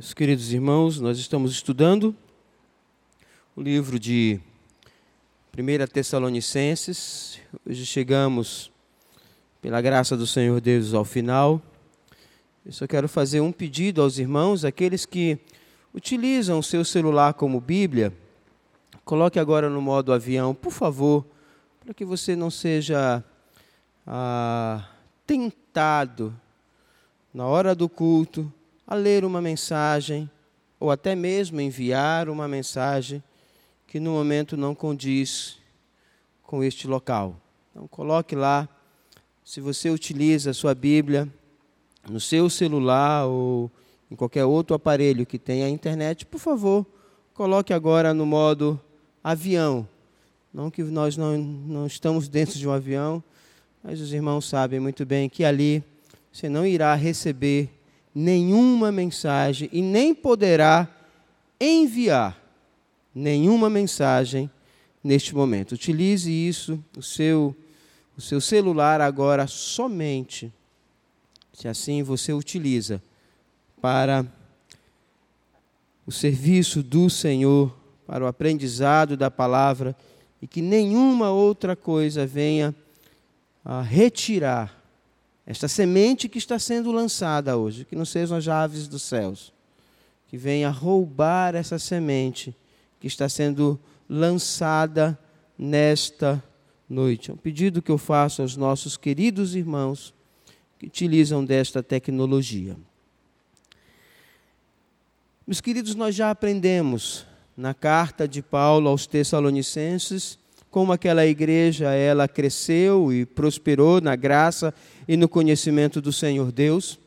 Meus queridos irmãos, nós estamos estudando o livro de 1 Tessalonicenses. Hoje chegamos, pela graça do Senhor Deus, ao final. Eu só quero fazer um pedido aos irmãos, aqueles que utilizam o seu celular como Bíblia, coloque agora no modo avião, por favor, para que você não seja ah, tentado na hora do culto a ler uma mensagem ou até mesmo enviar uma mensagem que no momento não condiz com este local. Então coloque lá, se você utiliza a sua Bíblia no seu celular ou em qualquer outro aparelho que tenha internet, por favor, coloque agora no modo avião. Não que nós não, não estamos dentro de um avião, mas os irmãos sabem muito bem que ali você não irá receber nenhuma mensagem e nem poderá enviar nenhuma mensagem neste momento. Utilize isso, o seu, o seu celular agora somente, se assim você utiliza, para o serviço do Senhor, para o aprendizado da palavra e que nenhuma outra coisa venha a retirar esta semente que está sendo lançada hoje, que não sejam as aves dos céus, que venha roubar essa semente que está sendo lançada nesta noite. É um pedido que eu faço aos nossos queridos irmãos que utilizam desta tecnologia. Meus queridos, nós já aprendemos na carta de Paulo aos Tessalonicenses como aquela igreja ela cresceu e prosperou na graça e no conhecimento do Senhor Deus.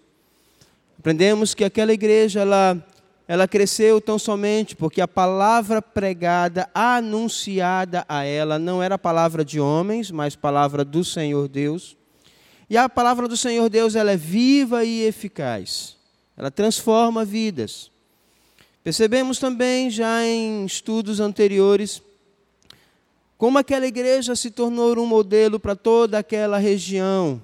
Aprendemos que aquela igreja ela ela cresceu tão somente porque a palavra pregada, anunciada a ela, não era palavra de homens, mas palavra do Senhor Deus. E a palavra do Senhor Deus ela é viva e eficaz. Ela transforma vidas. Percebemos também já em estudos anteriores como aquela igreja se tornou um modelo para toda aquela região.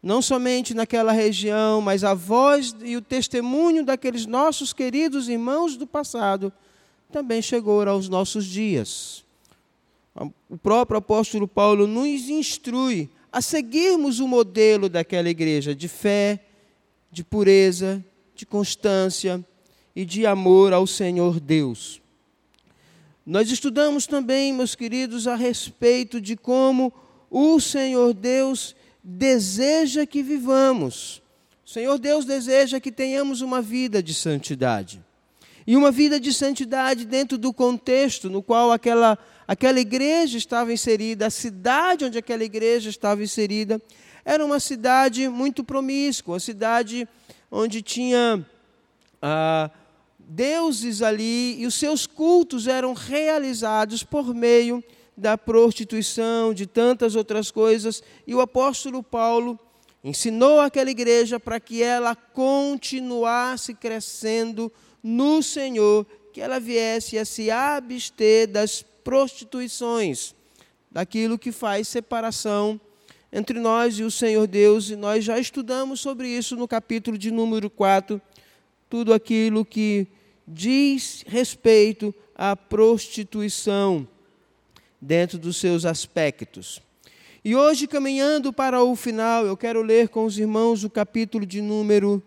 Não somente naquela região, mas a voz e o testemunho daqueles nossos queridos irmãos do passado também chegou aos nossos dias. O próprio apóstolo Paulo nos instrui a seguirmos o modelo daquela igreja de fé, de pureza, de constância e de amor ao Senhor Deus. Nós estudamos também, meus queridos, a respeito de como o Senhor Deus deseja que vivamos. O Senhor Deus deseja que tenhamos uma vida de santidade. E uma vida de santidade dentro do contexto no qual aquela, aquela igreja estava inserida, a cidade onde aquela igreja estava inserida, era uma cidade muito promíscua, uma cidade onde tinha. Ah, deuses ali e os seus cultos eram realizados por meio da prostituição, de tantas outras coisas, e o apóstolo Paulo ensinou aquela igreja para que ela continuasse crescendo no Senhor, que ela viesse a se abster das prostituições, daquilo que faz separação entre nós e o Senhor Deus, e nós já estudamos sobre isso no capítulo de número 4, tudo aquilo que diz respeito à prostituição dentro dos seus aspectos. E hoje, caminhando para o final, eu quero ler com os irmãos o capítulo de número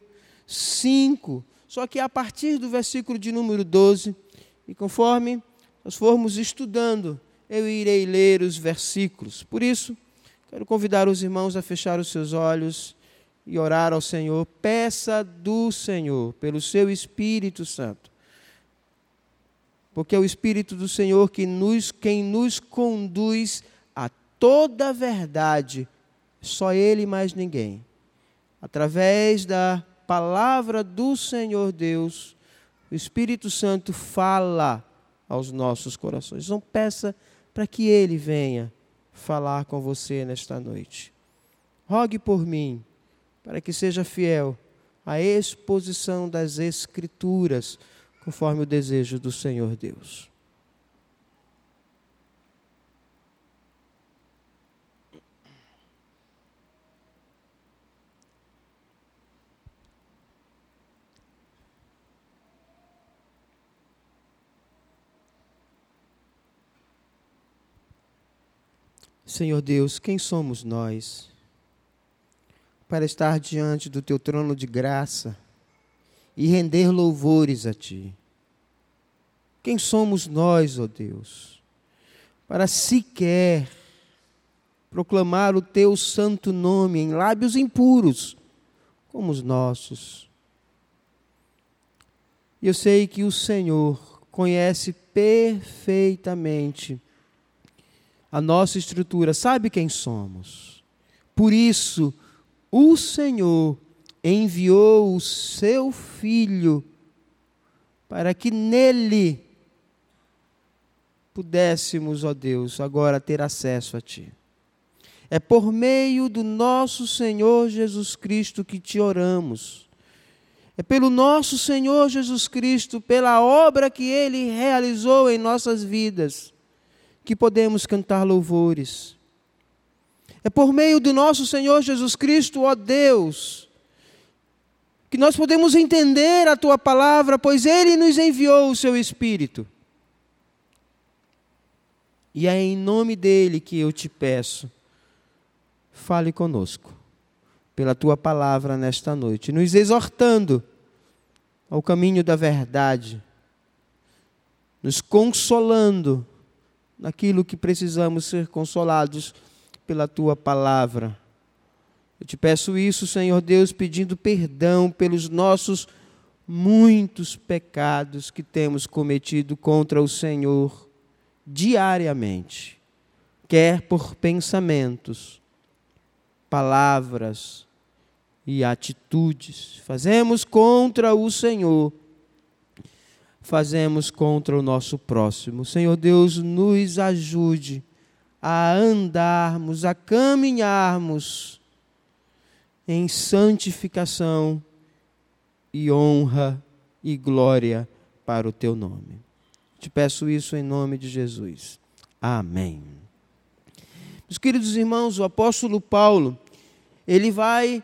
5, só que a partir do versículo de número 12, e conforme nós formos estudando, eu irei ler os versículos. Por isso, quero convidar os irmãos a fechar os seus olhos e orar ao Senhor. Peça do Senhor, pelo seu Espírito Santo, porque é o Espírito do Senhor que nos, quem nos conduz a toda a verdade, só Ele e mais ninguém. Através da palavra do Senhor Deus, o Espírito Santo fala aos nossos corações. Então peça para que Ele venha falar com você nesta noite. Rogue por mim, para que seja fiel à exposição das Escrituras, conforme o desejo do Senhor Deus. Senhor Deus, quem somos nós? Para estar diante do teu trono de graça e render louvores a ti? Quem somos nós, ó Deus, para sequer proclamar o teu santo nome em lábios impuros, como os nossos? E eu sei que o Senhor conhece perfeitamente a nossa estrutura, sabe quem somos. Por isso, o Senhor enviou o seu Filho para que nele pudéssemos, ó Deus, agora ter acesso a Ti. É por meio do nosso Senhor Jesus Cristo que te oramos. É pelo nosso Senhor Jesus Cristo, pela obra que Ele realizou em nossas vidas que podemos cantar louvores. É por meio do nosso Senhor Jesus Cristo, ó Deus, que nós podemos entender a tua palavra, pois ele nos enviou o seu Espírito. E é em nome dele que eu te peço, fale conosco, pela tua palavra nesta noite, nos exortando ao caminho da verdade, nos consolando naquilo que precisamos ser consolados pela tua palavra. Eu te peço isso, Senhor Deus, pedindo perdão pelos nossos muitos pecados que temos cometido contra o Senhor diariamente, quer por pensamentos, palavras e atitudes. Fazemos contra o Senhor fazemos contra o nosso próximo. Senhor Deus, nos ajude a andarmos, a caminharmos em santificação e honra e glória para o teu nome. Te peço isso em nome de Jesus. Amém. Meus queridos irmãos, o apóstolo Paulo, ele vai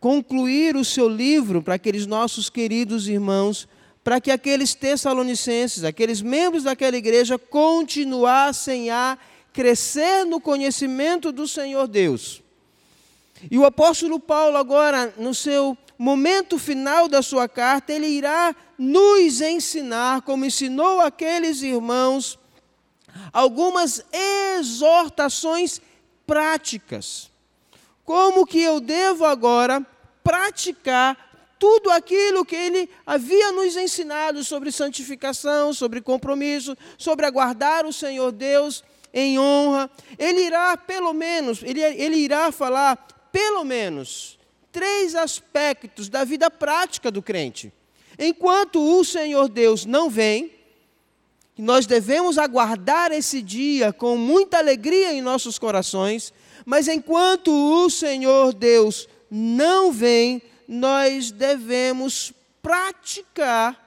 concluir o seu livro para aqueles nossos queridos irmãos para que aqueles tessalonicenses, aqueles membros daquela igreja, continuassem a crescer no conhecimento do Senhor Deus. E o apóstolo Paulo, agora, no seu momento final da sua carta, ele irá nos ensinar, como ensinou aqueles irmãos, algumas exortações práticas. Como que eu devo agora praticar tudo aquilo que ele havia nos ensinado sobre santificação, sobre compromisso, sobre aguardar o Senhor Deus em honra. Ele irá, pelo menos, ele, ele irá falar, pelo menos, três aspectos da vida prática do crente. Enquanto o Senhor Deus não vem, nós devemos aguardar esse dia com muita alegria em nossos corações, mas enquanto o Senhor Deus não vem, nós devemos praticar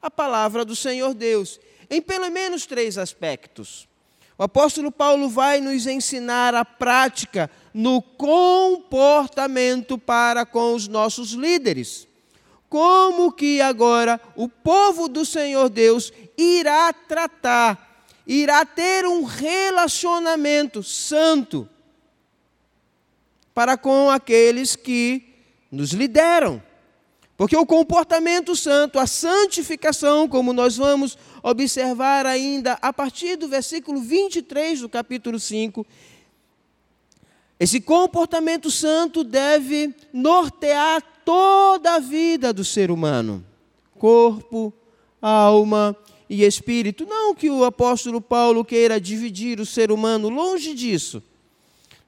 a palavra do Senhor Deus, em pelo menos três aspectos. O apóstolo Paulo vai nos ensinar a prática no comportamento para com os nossos líderes. Como que agora o povo do Senhor Deus irá tratar, irá ter um relacionamento santo para com aqueles que nos lideram. Porque o comportamento santo, a santificação, como nós vamos observar ainda a partir do versículo 23 do capítulo 5, esse comportamento santo deve nortear toda a vida do ser humano, corpo, alma e espírito. Não que o apóstolo Paulo queira dividir o ser humano, longe disso.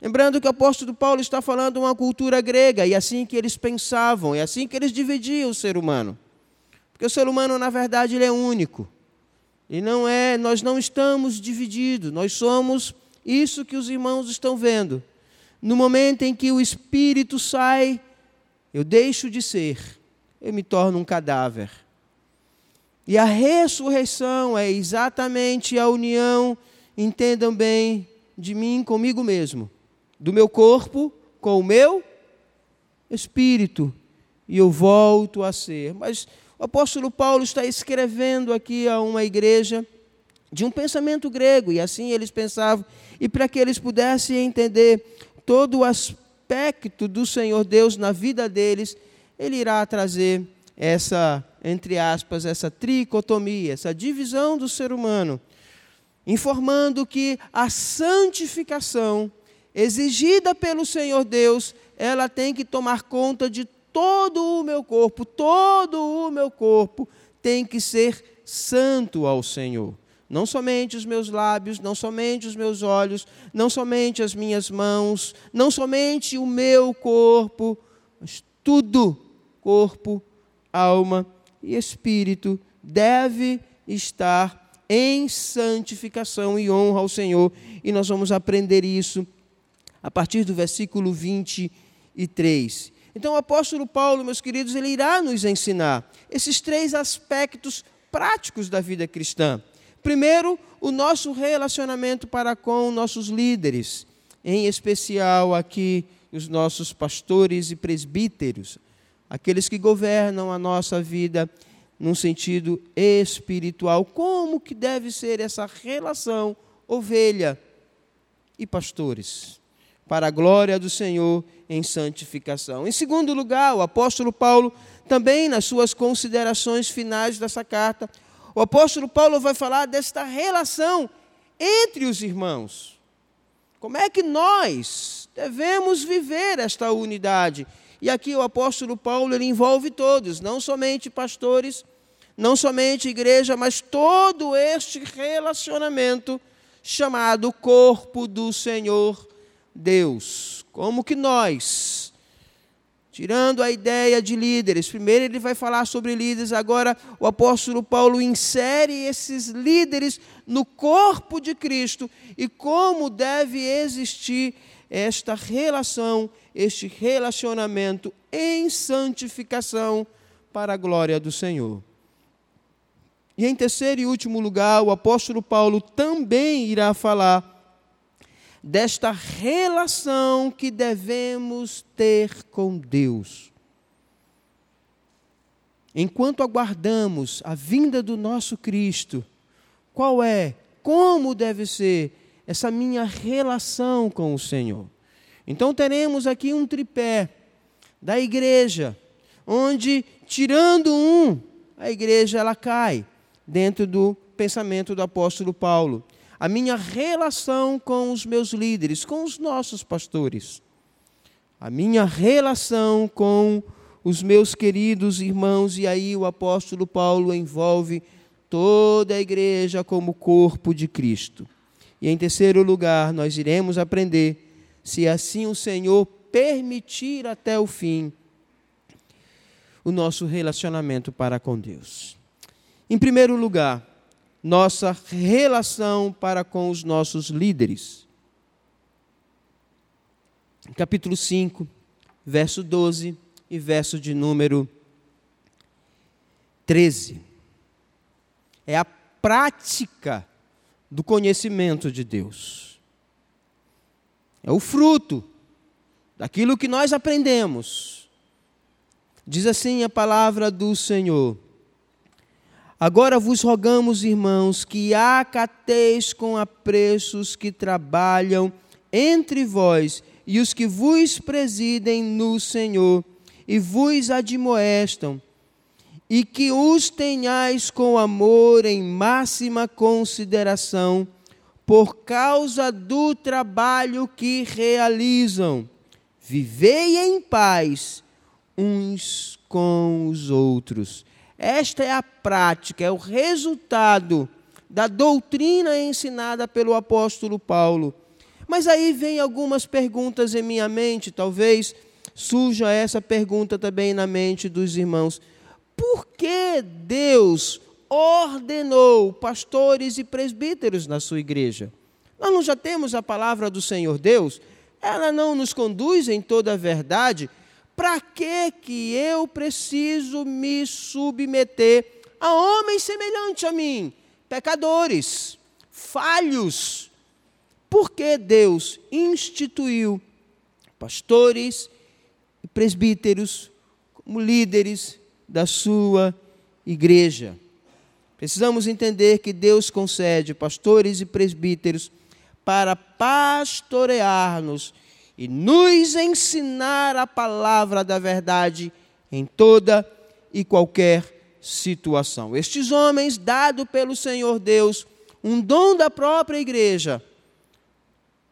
Lembrando que o apóstolo Paulo está falando uma cultura grega, e é assim que eles pensavam, é assim que eles dividiam o ser humano. Porque o ser humano, na verdade, ele é único. E não é, nós não estamos divididos, nós somos isso que os irmãos estão vendo. No momento em que o espírito sai, eu deixo de ser, eu me torno um cadáver. E a ressurreição é exatamente a união, entendam bem, de mim comigo mesmo do meu corpo com o meu espírito e eu volto a ser. Mas o apóstolo Paulo está escrevendo aqui a uma igreja de um pensamento grego, e assim eles pensavam, e para que eles pudessem entender todo o aspecto do Senhor Deus na vida deles, ele irá trazer essa, entre aspas, essa tricotomia, essa divisão do ser humano, informando que a santificação exigida pelo Senhor Deus, ela tem que tomar conta de todo o meu corpo, todo o meu corpo tem que ser santo ao Senhor. Não somente os meus lábios, não somente os meus olhos, não somente as minhas mãos, não somente o meu corpo, mas tudo, corpo, alma e espírito, deve estar em santificação e honra ao Senhor. E nós vamos aprender isso a partir do versículo 23. Então, o apóstolo Paulo, meus queridos, ele irá nos ensinar esses três aspectos práticos da vida cristã. Primeiro, o nosso relacionamento para com nossos líderes, em especial aqui os nossos pastores e presbíteros, aqueles que governam a nossa vida num sentido espiritual. Como que deve ser essa relação ovelha e pastores? Para a glória do Senhor em santificação. Em segundo lugar, o apóstolo Paulo, também nas suas considerações finais dessa carta, o apóstolo Paulo vai falar desta relação entre os irmãos. Como é que nós devemos viver esta unidade? E aqui o apóstolo Paulo ele envolve todos, não somente pastores, não somente igreja, mas todo este relacionamento chamado corpo do Senhor Deus. Como que nós Tirando a ideia de líderes, primeiro ele vai falar sobre líderes, agora o apóstolo Paulo insere esses líderes no corpo de Cristo e como deve existir esta relação, este relacionamento em santificação para a glória do Senhor. E em terceiro e último lugar, o apóstolo Paulo também irá falar desta relação que devemos ter com Deus. Enquanto aguardamos a vinda do nosso Cristo, qual é, como deve ser essa minha relação com o Senhor? Então teremos aqui um tripé da igreja, onde tirando um, a igreja ela cai dentro do pensamento do apóstolo Paulo a minha relação com os meus líderes, com os nossos pastores, a minha relação com os meus queridos irmãos, e aí o apóstolo Paulo envolve toda a igreja como corpo de Cristo. E em terceiro lugar, nós iremos aprender, se assim o Senhor permitir até o fim, o nosso relacionamento para com Deus. Em primeiro lugar, nossa relação para com os nossos líderes. Capítulo 5, verso 12 e verso de número 13. É a prática do conhecimento de Deus. É o fruto daquilo que nós aprendemos. Diz assim a palavra do Senhor: Agora vos rogamos, irmãos, que acateis com apreço os que trabalham entre vós e os que vos presidem no Senhor e vos admoestam, e que os tenhais com amor em máxima consideração, por causa do trabalho que realizam. Vivei em paz uns com os outros. Esta é a prática, é o resultado da doutrina ensinada pelo apóstolo Paulo. Mas aí vem algumas perguntas em minha mente, talvez surja essa pergunta também na mente dos irmãos. Por que Deus ordenou pastores e presbíteros na sua igreja? Nós não já temos a palavra do Senhor Deus? Ela não nos conduz em toda a verdade? Para que que eu preciso me submeter a homens semelhantes a mim, pecadores, falhos? Porque Deus instituiu pastores e presbíteros como líderes da sua igreja. Precisamos entender que Deus concede pastores e presbíteros para pastorear-nos e nos ensinar a palavra da verdade em toda e qualquer situação. Estes homens, dado pelo Senhor Deus, um dom da própria igreja,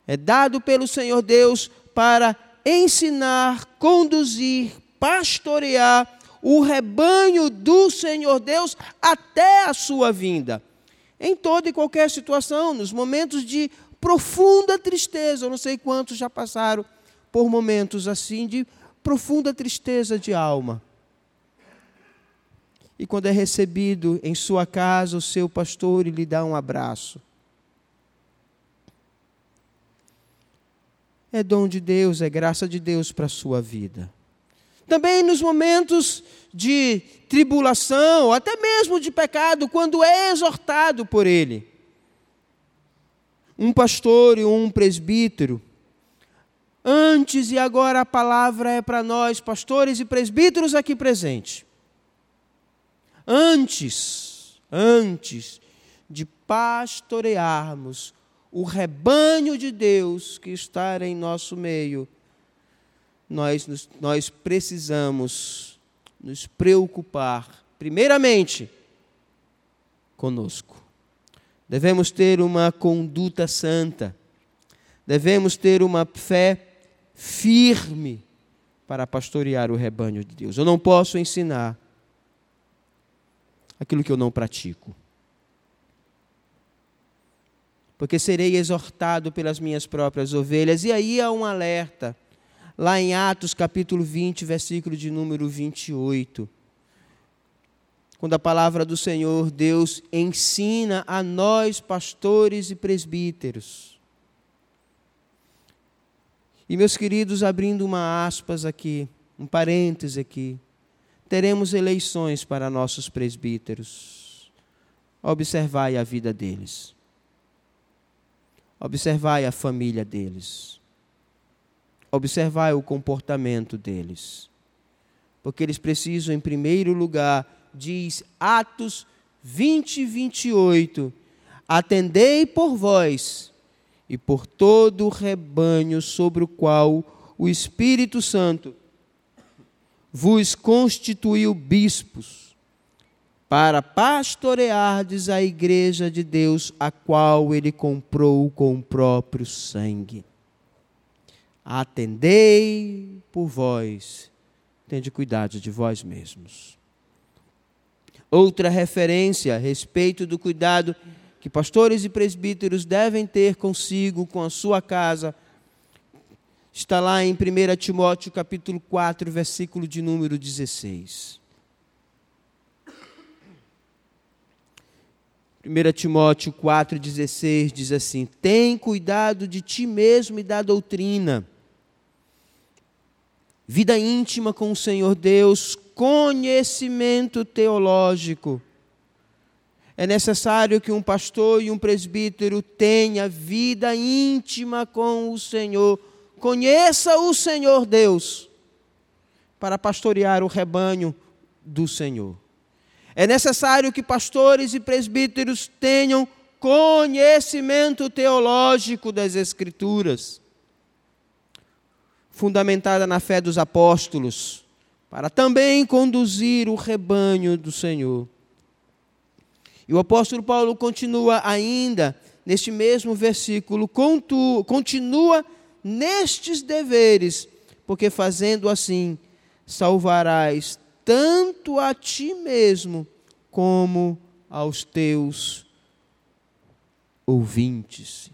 é dado pelo Senhor Deus para ensinar, conduzir, pastorear o rebanho do Senhor Deus até a sua vinda. Em toda e qualquer situação, nos momentos de profunda tristeza, eu não sei quantos já passaram por momentos assim de profunda tristeza de alma. E quando é recebido em sua casa o seu pastor lhe dá um abraço. É dom de Deus, é graça de Deus para a sua vida. Também nos momentos de tribulação, até mesmo de pecado, quando é exortado por ele. Um pastor e um presbítero. Antes e agora a palavra é para nós, pastores e presbíteros aqui presentes. Antes, antes de pastorearmos o rebanho de Deus que está em nosso meio, nós, nós precisamos nos preocupar, primeiramente, conosco. Devemos ter uma conduta santa, devemos ter uma fé firme para pastorear o rebanho de Deus. Eu não posso ensinar aquilo que eu não pratico. Porque serei exortado pelas minhas próprias ovelhas. E aí há um alerta lá em Atos capítulo 20, versículo de número 28. Quando a palavra do Senhor Deus ensina a nós, pastores e presbíteros. E meus queridos, abrindo uma aspas aqui, um parêntese aqui, teremos eleições para nossos presbíteros. Observai a vida deles. Observai a família deles observar o comportamento deles. Porque eles precisam, em primeiro lugar, diz Atos 20, 28, atendei por vós e por todo o rebanho sobre o qual o Espírito Santo vos constituiu bispos, para pastoreardes a igreja de Deus, a qual ele comprou com o próprio sangue. Atendei por vós, tende cuidado de vós mesmos. Outra referência a respeito do cuidado que pastores e presbíteros devem ter consigo, com a sua casa, está lá em 1 Timóteo capítulo 4, versículo de número 16. 1 Timóteo 4,16 diz assim: Tem cuidado de ti mesmo e da doutrina vida íntima com o Senhor Deus, conhecimento teológico. É necessário que um pastor e um presbítero tenha vida íntima com o Senhor, conheça o Senhor Deus, para pastorear o rebanho do Senhor. É necessário que pastores e presbíteros tenham conhecimento teológico das Escrituras fundamentada na fé dos apóstolos, para também conduzir o rebanho do Senhor. E o apóstolo Paulo continua ainda neste mesmo versículo, continua nestes deveres, porque fazendo assim salvarás tanto a ti mesmo como aos teus ouvintes.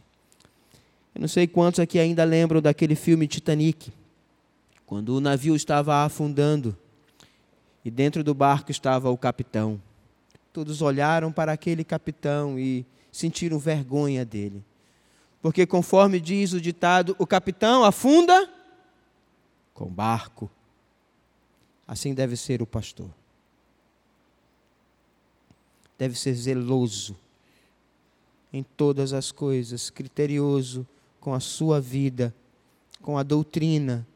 Eu não sei quantos aqui ainda lembram daquele filme Titanic, quando o navio estava afundando e dentro do barco estava o capitão. Todos olharam para aquele capitão e sentiram vergonha dele. Porque, conforme diz o ditado, o capitão afunda com barco. Assim deve ser o pastor. Deve ser zeloso em todas as coisas, criterioso com a sua vida, com a doutrina,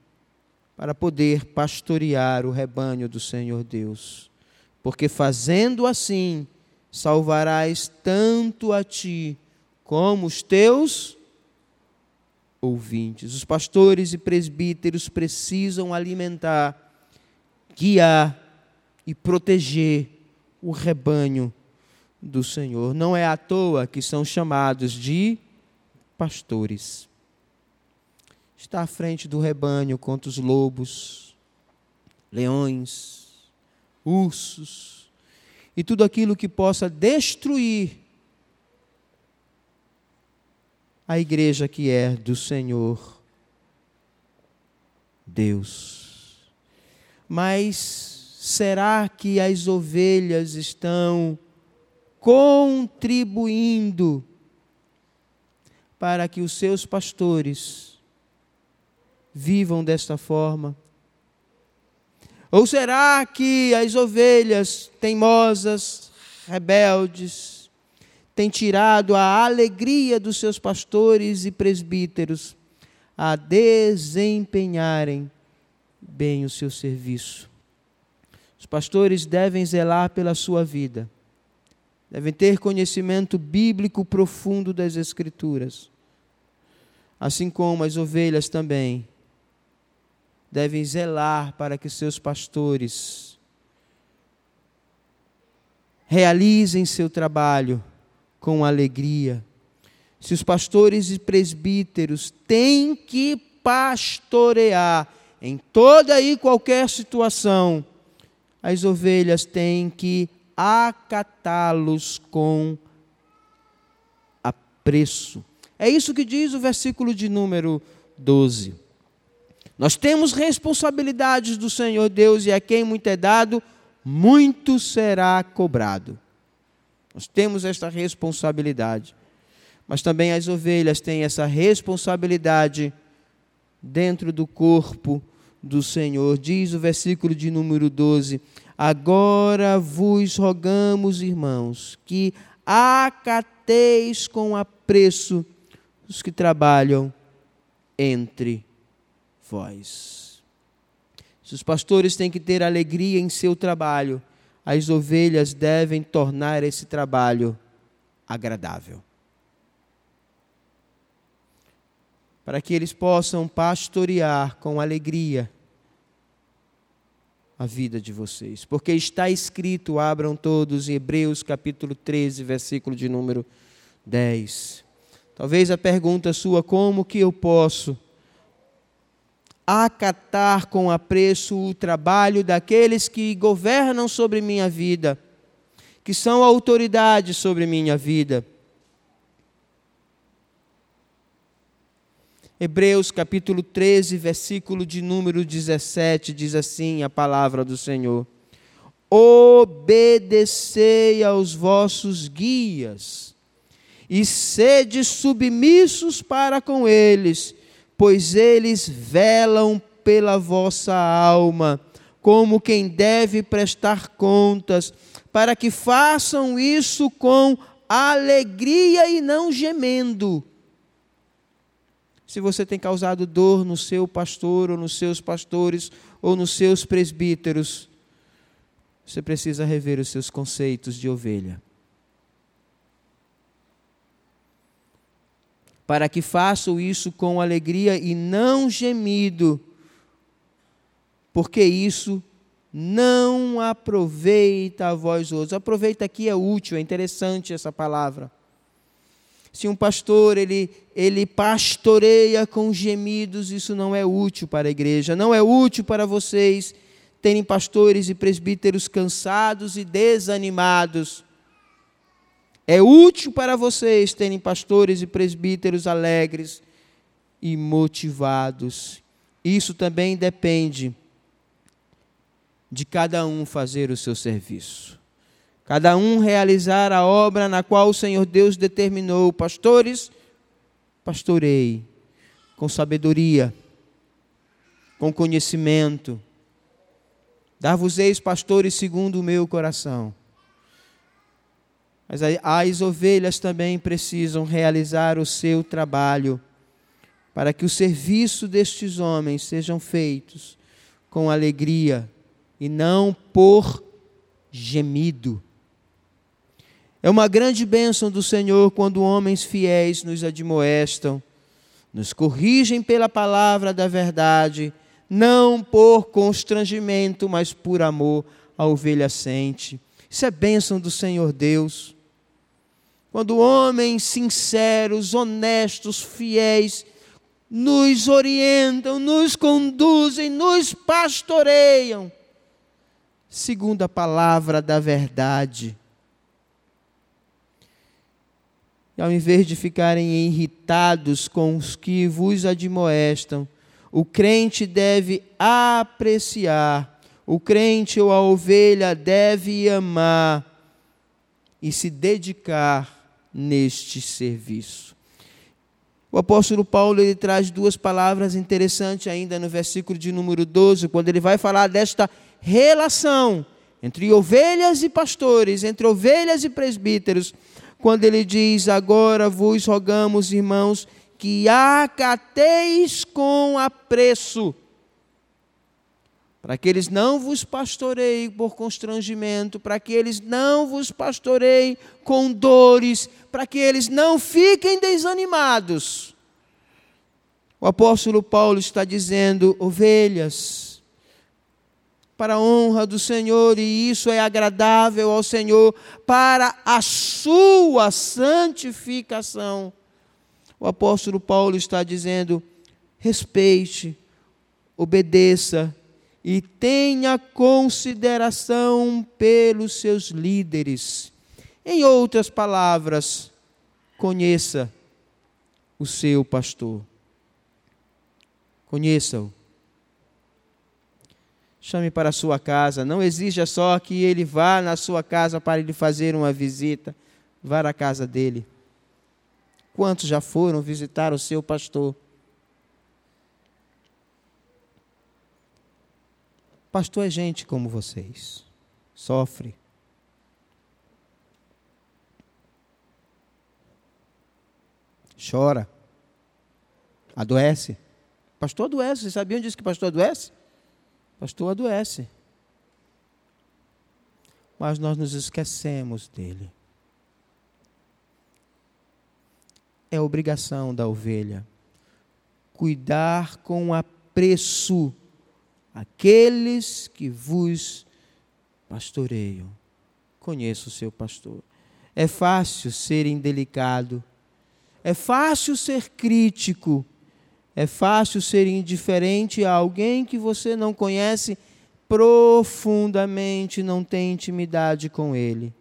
para poder pastorear o rebanho do Senhor Deus. Porque fazendo assim, salvarás tanto a ti como os teus ouvintes. Os pastores e presbíteros precisam alimentar, guiar e proteger o rebanho do Senhor. Não é à toa que são chamados de pastores. Está à frente do rebanho contra os lobos, leões, ursos e tudo aquilo que possa destruir a igreja que é do Senhor Deus. Mas será que as ovelhas estão contribuindo para que os seus pastores vivam desta forma? Ou será que as ovelhas teimosas, rebeldes, tem tirado a alegria dos seus pastores e presbíteros a desempenharem bem o seu serviço. Os pastores devem zelar pela sua vida, devem ter conhecimento bíblico profundo das Escrituras, assim como as ovelhas também devem zelar para que seus pastores realizem seu trabalho com alegria. Se os pastores e presbíteros têm que pastorear em toda e qualquer situação, as ovelhas têm que acatá-los com apreço. É isso que diz o versículo de número 12. Nós temos responsabilidades do Senhor Deus e a quem muito é dado, muito será cobrado. Nós temos esta responsabilidade. Mas também as ovelhas têm essa responsabilidade dentro do corpo do Senhor. Diz o versículo de número 12: Agora vos rogamos, irmãos, que acateis com apreço os que trabalham entre vós. Se os pastores têm que ter alegria em seu trabalho, as ovelhas devem tornar esse trabalho agradável. Para que eles possam pastorear com alegria a vida de vocês. Porque está escrito, abram todos, em Hebreus capítulo 13, versículo de número 10. Talvez a pergunta sua, como que eu posso acatar com apreço o trabalho daqueles que governam sobre minha vida, que são autoridades sobre minha vida. Hebreus capítulo 13, versículo de número 17, diz assim a palavra do Senhor: Obedecei aos vossos guias e sede submissos para com eles pois eles velam pela vossa alma, como quem deve prestar contas, para que façam isso com alegria e não gemendo. Se você tem causado dor no seu pastor, ou nos seus pastores, ou nos seus presbíteros, você precisa rever os seus conceitos de ovelha. Para que façam isso com alegria e não gemido, porque isso não aproveita a vós outros. Aproveita aqui é útil, é interessante essa palavra. Se um pastor ele, ele pastoreia com gemidos, isso não é útil para a igreja, não é útil para vocês terem pastores e presbíteros cansados e desanimados é útil para vocês terem pastores e presbíteros alegres e motivados. Isso também depende de cada um fazer o seu serviço. Cada um realizar a obra na qual o Senhor Deus determinou. Pastores, pastorei com sabedoria, com conhecimento. Dar-vos-eis pastores segundo o meu coração mas as ovelhas também precisam realizar o seu trabalho para que o serviço destes homens sejam feitos com alegria e não por gemido. É uma grande bênção do Senhor quando homens fiéis nos admoestam, nos corrigem pela palavra da verdade, não por constrangimento, mas por amor à ovelha sente. Isso é bênção do Senhor Deus. Quando homens sinceros, honestos, fiéis, nos orientam, nos conduzem, nos pastoreiam, segundo a palavra da verdade. E ao invés de ficarem irritados com os que vos admoestam, o crente deve apreciar, o crente ou a ovelha deve amar e se dedicar neste serviço. O apóstolo Paulo ele traz duas palavras interessantes ainda no versículo de número 12, quando ele vai falar desta relação entre ovelhas e pastores, entre ovelhas e presbíteros, quando ele diz: Agora vos rogamos, irmãos, que acateis com apreço para que eles não vos pastoreiem por constrangimento, para que eles não vos pastoreiem com dores, para que eles não fiquem desanimados. O apóstolo Paulo está dizendo: ovelhas, para a honra do Senhor, e isso é agradável ao Senhor, para a sua santificação. O apóstolo Paulo está dizendo: respeite, obedeça, e tenha consideração pelos seus líderes. Em outras palavras, conheça o seu pastor. Conheça-o. Chame para a sua casa. Não exija só que ele vá na sua casa para lhe fazer uma visita. Vá à casa dele. Quantos já foram visitar o seu pastor? Pastor é gente como vocês. Sofre. Chora. Adoece. Pastor adoece. Vocês sabiam disso que pastor adoece? Pastor adoece. Mas nós nos esquecemos dele. É obrigação da ovelha cuidar com apreço aqueles que vos pastoreiam. Conheça o seu pastor. É fácil ser indelicado, é fácil ser crítico, é fácil ser indiferente a alguém que você não conhece profundamente, não tem intimidade com ele.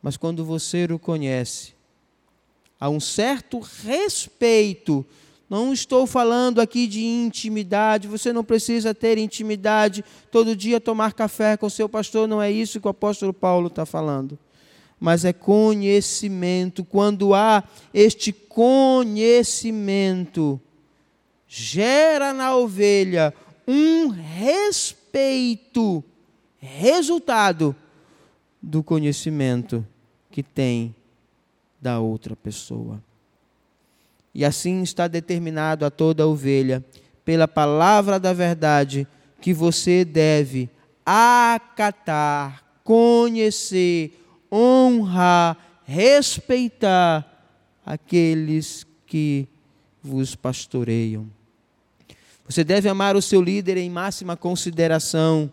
Mas quando você o conhece, há um certo respeito não estou falando aqui de intimidade, você não precisa ter intimidade, todo dia tomar café com seu pastor, não é isso que o apóstolo Paulo está falando. Mas é conhecimento. Quando há este conhecimento, gera na ovelha um respeito, resultado do conhecimento que tem da outra pessoa. E assim está determinado a toda ovelha, pela palavra da verdade, que você deve acatar, conhecer, honrar, respeitar aqueles que vos pastoreiam. Você deve amar o seu líder em máxima consideração,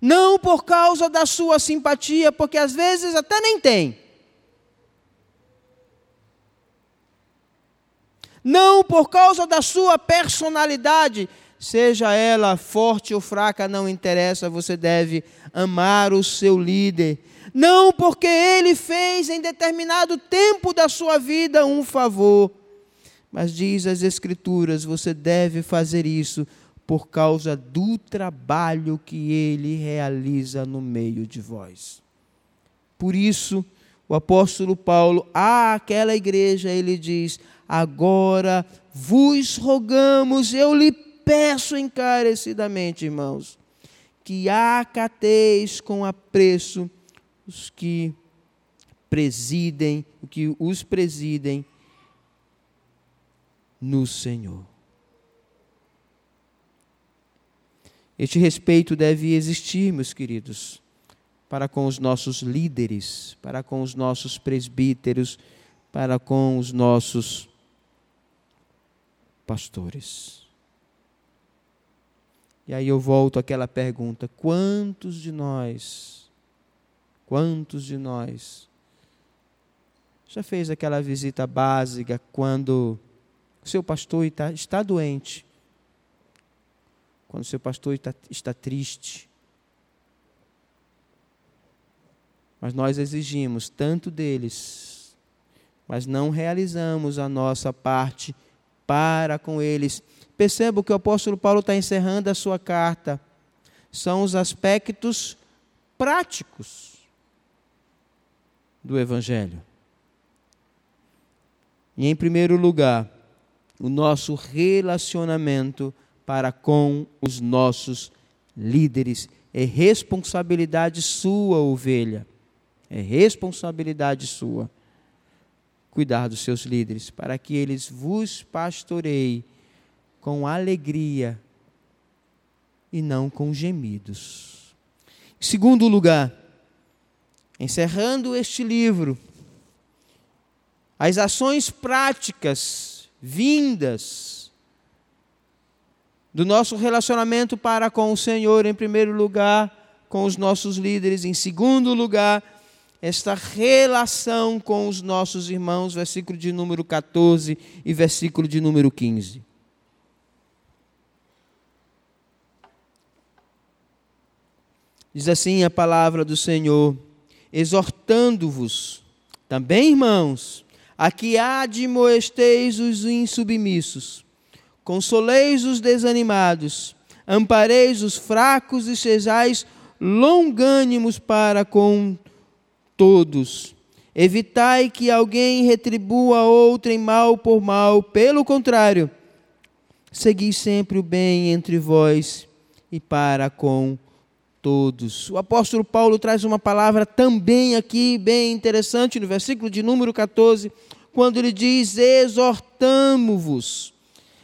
não por causa da sua simpatia, porque às vezes até nem tem não por causa da sua personalidade, seja ela forte ou fraca, não interessa, você deve amar o seu líder. Não porque ele fez em determinado tempo da sua vida um favor, mas diz as Escrituras: você deve fazer isso por causa do trabalho que ele realiza no meio de vós. Por isso, o apóstolo Paulo, àquela igreja, ele diz: Agora vos rogamos, eu lhe peço encarecidamente, irmãos, que acateis com apreço os que presidem, que os presidem no Senhor. Este respeito deve existir, meus queridos, para com os nossos líderes, para com os nossos presbíteros, para com os nossos pastores. E aí eu volto àquela pergunta: quantos de nós, quantos de nós já fez aquela visita básica quando o seu pastor está, está doente, quando o seu pastor está, está triste? Mas nós exigimos tanto deles, mas não realizamos a nossa parte para com eles. Perceba que o apóstolo Paulo está encerrando a sua carta. São os aspectos práticos do Evangelho. E, em primeiro lugar, o nosso relacionamento para com os nossos líderes. É responsabilidade sua, ovelha. É responsabilidade sua cuidar dos seus líderes, para que eles vos pastoreiem com alegria e não com gemidos. Em segundo lugar, encerrando este livro, as ações práticas vindas do nosso relacionamento para com o Senhor, em primeiro lugar, com os nossos líderes, em segundo lugar, esta relação com os nossos irmãos, versículo de número 14 e versículo de número 15. Diz assim a palavra do Senhor, exortando-vos, também irmãos, a que admoesteis os insubmissos, consoleis os desanimados, ampareis os fracos e sejais longânimos para com todos. Evitai que alguém retribua outrem mal por mal, pelo contrário, segui sempre o bem entre vós e para com todos. O apóstolo Paulo traz uma palavra também aqui bem interessante no versículo de número 14, quando ele diz: exortamo-vos.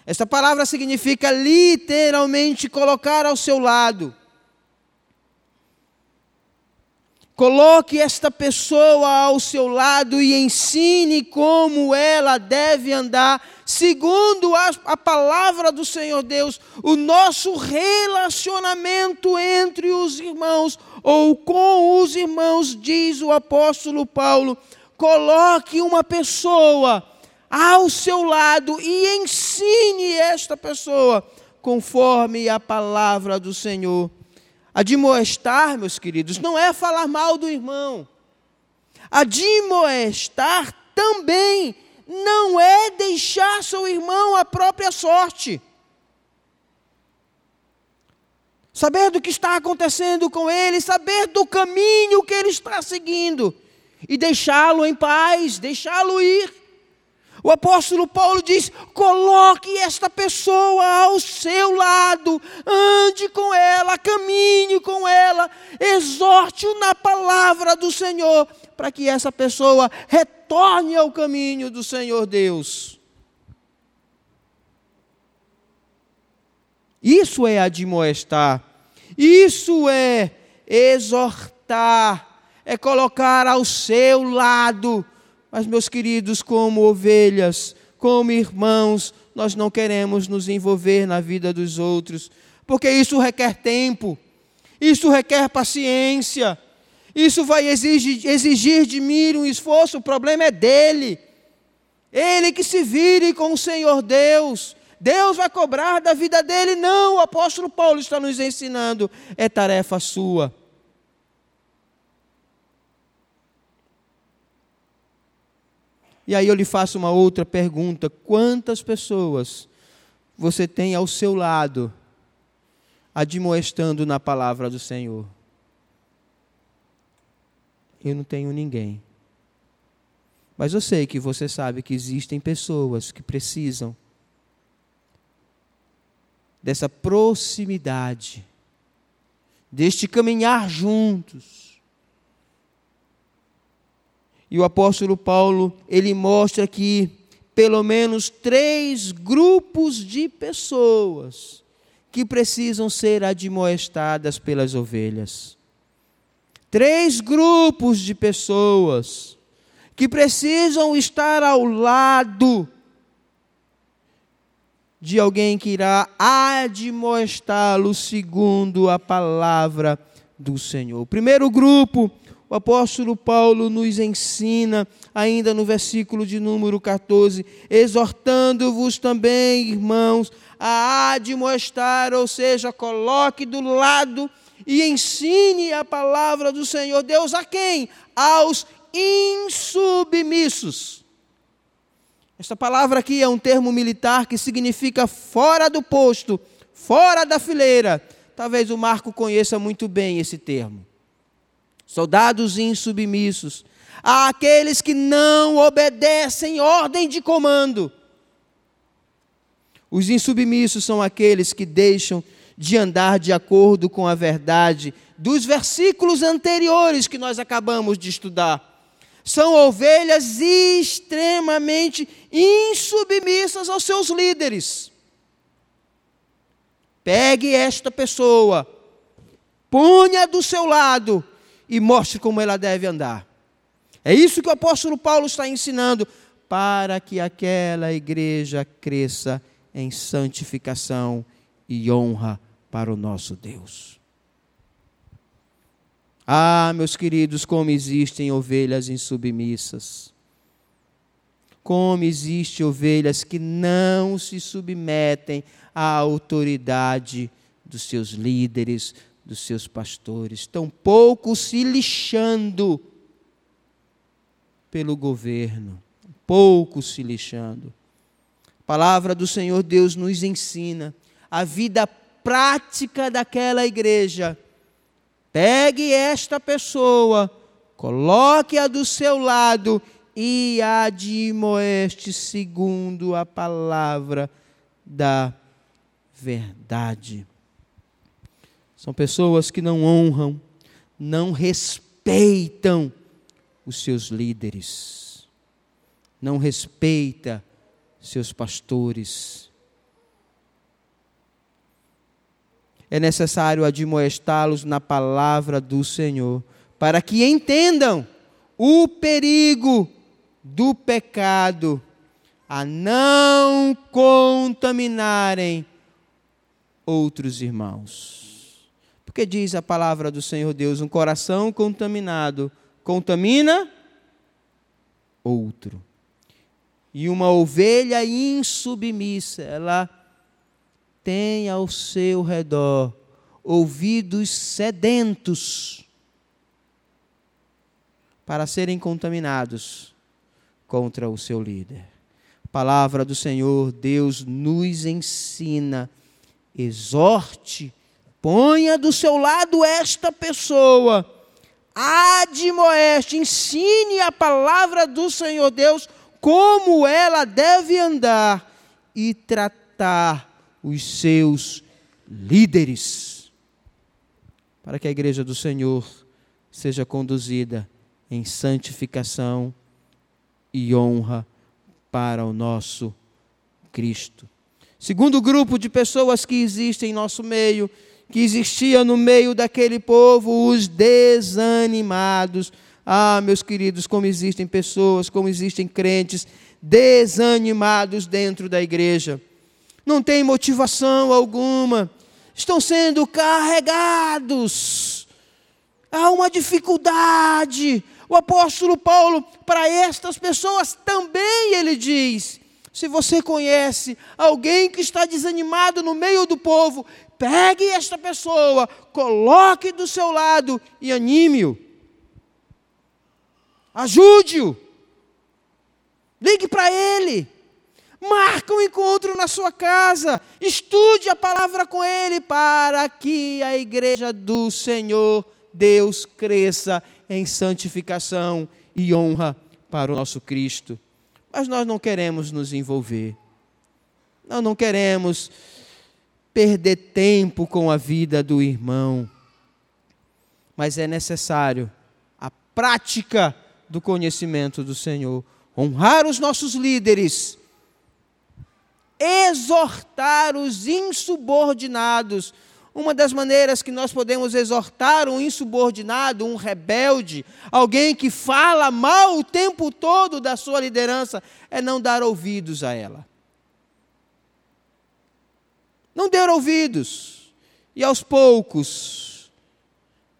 Esta palavra significa literalmente colocar ao seu lado Coloque esta pessoa ao seu lado e ensine como ela deve andar, segundo a, a, palavra do Senhor Deus, o nosso relacionamento entre os irmãos ou com os irmãos, diz o apóstolo Paulo. Coloque uma pessoa ao seu lado e ensine esta pessoa conforme a palavra do Senhor Admoestar, meus queridos, não é falar mal do irmão. Admoestar também não é deixar seu irmão à própria sorte. Saber do que está acontecendo com ele, saber do caminho que ele está seguindo e deixá-lo em paz, deixá-lo ir. O apóstolo Paulo diz: coloque esta pessoa ao seu lado, ande com ela, caminhe com ela, exorte-o na palavra do Senhor, para que essa pessoa retorne ao caminho do Senhor Deus. Isso é admoestar, isso é exortar, é colocar ao seu lado mas, meus queridos, como ovelhas, como irmãos, nós não queremos nos envolver na vida dos outros, porque isso requer tempo, isso requer paciência, isso vai exigir, exigir de mim um esforço, o problema é dele. Ele que se vire com o Senhor Deus. Deus vai cobrar da vida dele. Não, o apóstolo Paulo está nos ensinando. É tarefa sua. E aí eu lhe faço uma outra pergunta: quantas pessoas você tem ao seu lado admoestando na palavra do Senhor? Eu não tenho ninguém. Mas eu sei que você sabe que existem pessoas que precisam dessa proximidade, deste caminhar juntos e o apóstolo Paulo, ele mostra aqui pelo menos três grupos de pessoas que precisam ser admoestadas pelas ovelhas. três grupos de pessoas que precisam estar ao lado de alguém que irá admoestá-lo segundo a palavra do Senhor. O primeiro grupo, o apóstolo Paulo nos ensina, ainda no versículo de número 14, exortando-vos também, irmãos, a admoestar, ou seja, coloque do lado e ensine a palavra do Senhor Deus a quem? Aos insubmissos. Esta palavra aqui é um termo militar que significa fora do posto, fora da fileira. Talvez o Marco conheça muito bem esse termo. Soldados insubmissos, aqueles que não obedecem ordem de comando. Os insubmissos são aqueles que deixam de andar de acordo com a verdade dos versículos anteriores que nós acabamos de estudar são ovelhas extremamente insubmissas aos seus líderes. Pegue esta pessoa, ponha do seu lado e mostre como ela deve andar. É isso que o apóstolo Paulo está ensinando para que aquela igreja cresça em santificação e honra para o nosso Deus. Ah, meus queridos, como existem ovelhas insubmissas. Como existem ovelhas que não se submetem à autoridade dos seus líderes, dos seus pastores, tampouco se lixando pelo governo, pouco se lixando. A palavra do Senhor Deus nos ensina a vida prática daquela igreja Pegue esta pessoa, coloque-a do seu lado e admoeste segundo a palavra da verdade. São pessoas que não honram, não respeitam os seus líderes, não respeita seus pastores é necessário admoestá-los na palavra do Senhor, para que entendam o perigo do pecado, a não contaminarem outros irmãos. Porque diz a palavra do Senhor Deus: um coração contaminado contamina outro. E uma ovelha insubmissa, ela tem ao seu redor ouvidos sedentos para serem contaminados contra o seu líder. palavra do Senhor, Deus nos ensina, exorte, ponha do seu lado esta pessoa, admoeste, ensine a palavra do Senhor Deus, como ela deve andar e tratar os seus líderes, para que a igreja do Senhor seja conduzida em santificação e honra para o nosso Cristo. Segundo grupo de pessoas que existem em nosso meio, que existia no meio daquele povo, os desanimados. Ah, meus queridos, como existem pessoas, como existem crentes desanimados dentro da igreja não têm motivação alguma, estão sendo carregados. Há uma dificuldade. O apóstolo Paulo, para estas pessoas também ele diz: se você conhece alguém que está desanimado no meio do povo, pegue esta pessoa, coloque do seu lado e anime-o. Ajude-o. Ligue para ele. Marca um encontro na sua casa. Estude a palavra com ele para que a igreja do Senhor Deus cresça em santificação e honra para o nosso Cristo. Mas nós não queremos nos envolver. Nós não queremos perder tempo com a vida do irmão. Mas é necessário a prática do conhecimento do Senhor. Honrar os nossos líderes exortar os insubordinados, uma das maneiras que nós podemos exortar um insubordinado, um rebelde, alguém que fala mal o tempo todo da sua liderança, é não dar ouvidos a ela. Não der ouvidos, e aos poucos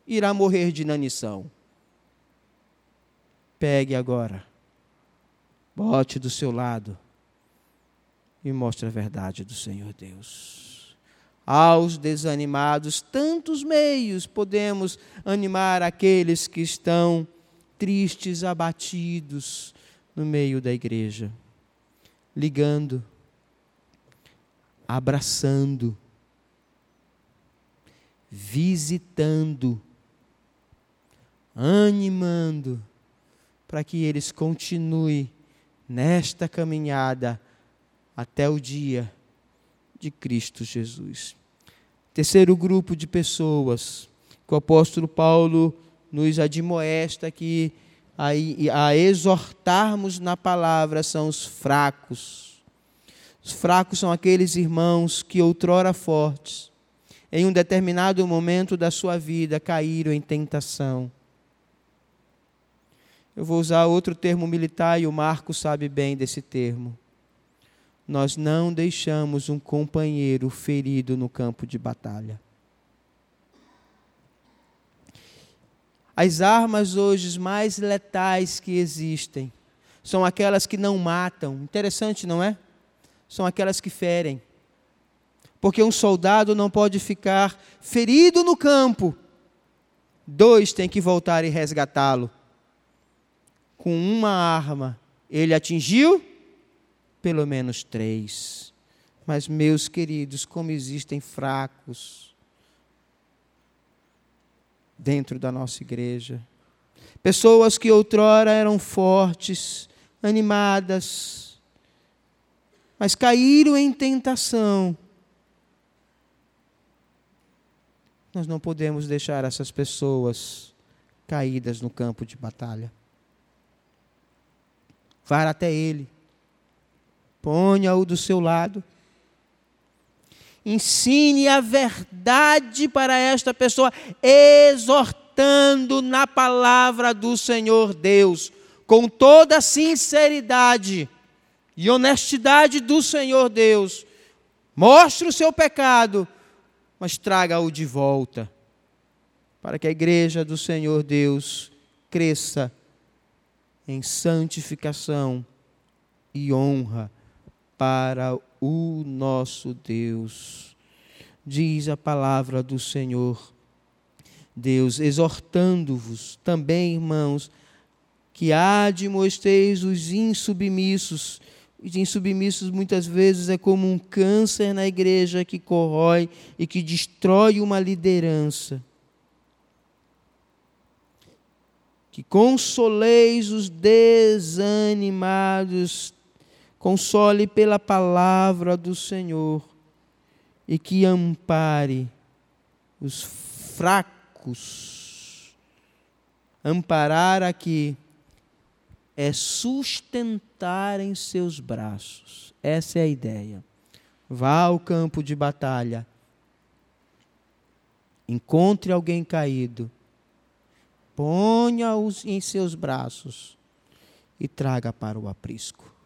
irá morrer de inanição. Pegue agora, bote do seu lado e mostre a verdade do Senhor Deus aos desanimados, tantos meios podemos animar aqueles que estão tristes, abatidos no meio da igreja. Ligando, abraçando, visitando, animando, para que eles continuem nesta caminhada até o dia de Cristo Jesus. Terceiro grupo de pessoas que o apóstolo Paulo nos admoesta que a, a exortarmos na palavra são os fracos. Os fracos são aqueles irmãos que outrora fortes, em um determinado momento da sua vida, caíram em tentação. Eu vou usar outro termo militar e o Marco sabe bem desse termo nós não deixamos um companheiro ferido no campo de batalha. As armas hoje mais letais que existem são aquelas que não matam. Interessante, não é? São aquelas que ferem. Porque um soldado não pode ficar ferido no campo. Dois têm que voltar e resgatá-lo. Com uma arma, ele atingiu pelo menos três. Mas, meus queridos, como existem fracos dentro da nossa igreja. Pessoas que outrora eram fortes, animadas, mas caíram em tentação. Nós não podemos deixar essas pessoas caídas no campo de batalha. Vá até Ele ponha-o do seu lado. Ensine a verdade para esta pessoa, exortando na palavra do Senhor Deus, com toda sinceridade e honestidade do Senhor Deus. Mostre o seu pecado, mas traga-o de volta, para que a igreja do Senhor Deus cresça em santificação e honra para o nosso Deus. Diz a palavra do Senhor. Deus, exortando-vos também, irmãos, que admoesteis os insubmissos. Os insubmissos muitas vezes é como um câncer na igreja que corrói e que destrói uma liderança. Que consoleis os desanimados console pela palavra do Senhor e que ampare os fracos. Amparar aqui é sustentar em seus braços. Essa é a ideia. Vá ao campo de batalha. Encontre alguém caído. Ponha-os em seus braços e traga para o aprisco.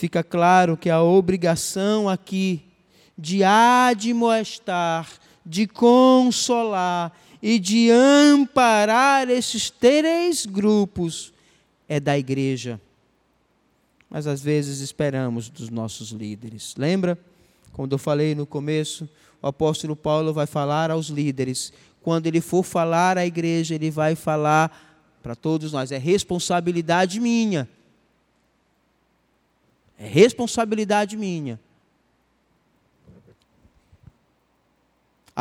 fica claro que a obrigação aqui de admoestar, de consolar e de amparar esses três grupos é da igreja. Mas às vezes esperamos dos nossos líderes. Lembra? Quando eu falei no começo, o apóstolo Paulo vai falar aos líderes. Quando ele for falar à igreja, ele vai falar para todos nós: é responsabilidade minha é responsabilidade minha.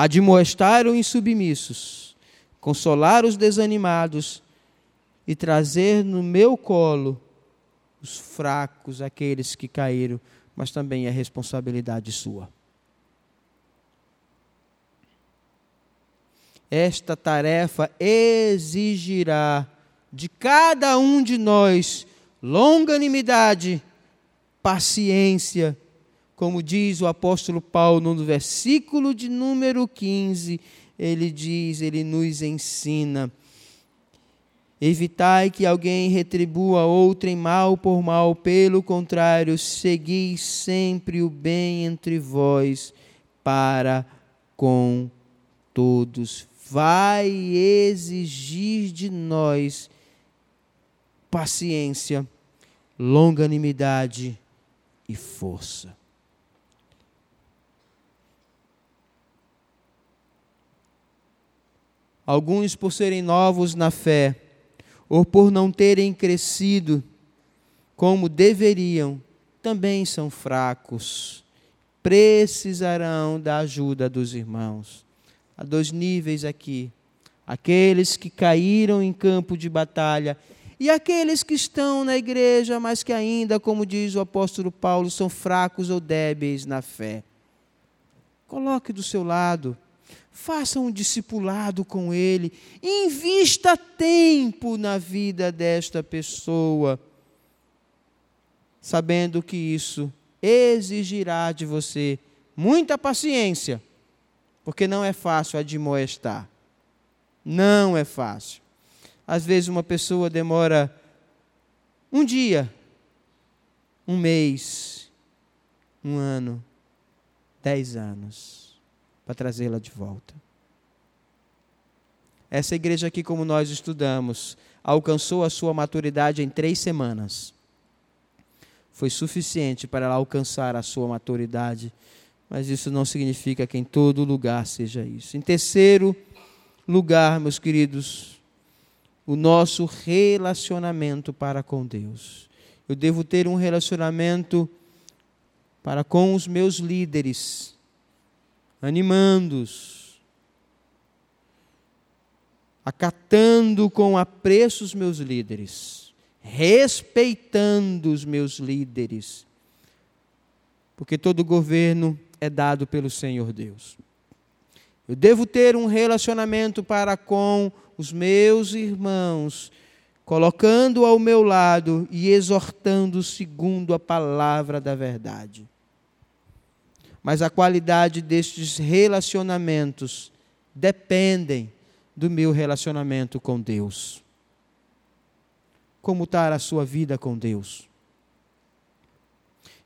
Admoestar os insubmissos, consolar os desanimados e trazer no meu colo os fracos, aqueles que caíram, mas também é responsabilidade sua. Esta tarefa exigirá de cada um de nós longanimidade paciência, como diz o apóstolo Paulo no versículo de número 15, ele diz, ele nos ensina. Evitai que alguém retribua outrem mal por mal, pelo contrário, segui sempre o bem entre vós para com todos. Vai exigir de nós paciência, longanimidade e força. Alguns, por serem novos na fé, ou por não terem crescido como deveriam, também são fracos. Precisarão da ajuda dos irmãos. Há dois níveis aqui: aqueles que caíram em campo de batalha e aqueles que estão na igreja, mas que ainda, como diz o apóstolo Paulo, são fracos ou débeis na fé. Coloque do seu lado, faça um discipulado com ele, invista tempo na vida desta pessoa, sabendo que isso exigirá de você muita paciência, porque não é fácil admoestar. Não é fácil. Às vezes uma pessoa demora um dia, um mês, um ano, dez anos para trazê-la de volta. Essa igreja aqui, como nós estudamos, alcançou a sua maturidade em três semanas. Foi suficiente para ela alcançar a sua maturidade, mas isso não significa que em todo lugar seja isso. Em terceiro lugar, meus queridos, o nosso relacionamento para com Deus. Eu devo ter um relacionamento para com os meus líderes, animando-os, acatando com apreço os meus líderes, respeitando os meus líderes, porque todo governo é dado pelo Senhor Deus. Eu devo ter um relacionamento para com os meus irmãos, colocando ao meu lado e exortando segundo a palavra da verdade. Mas a qualidade destes relacionamentos dependem do meu relacionamento com Deus. Como está a sua vida com Deus?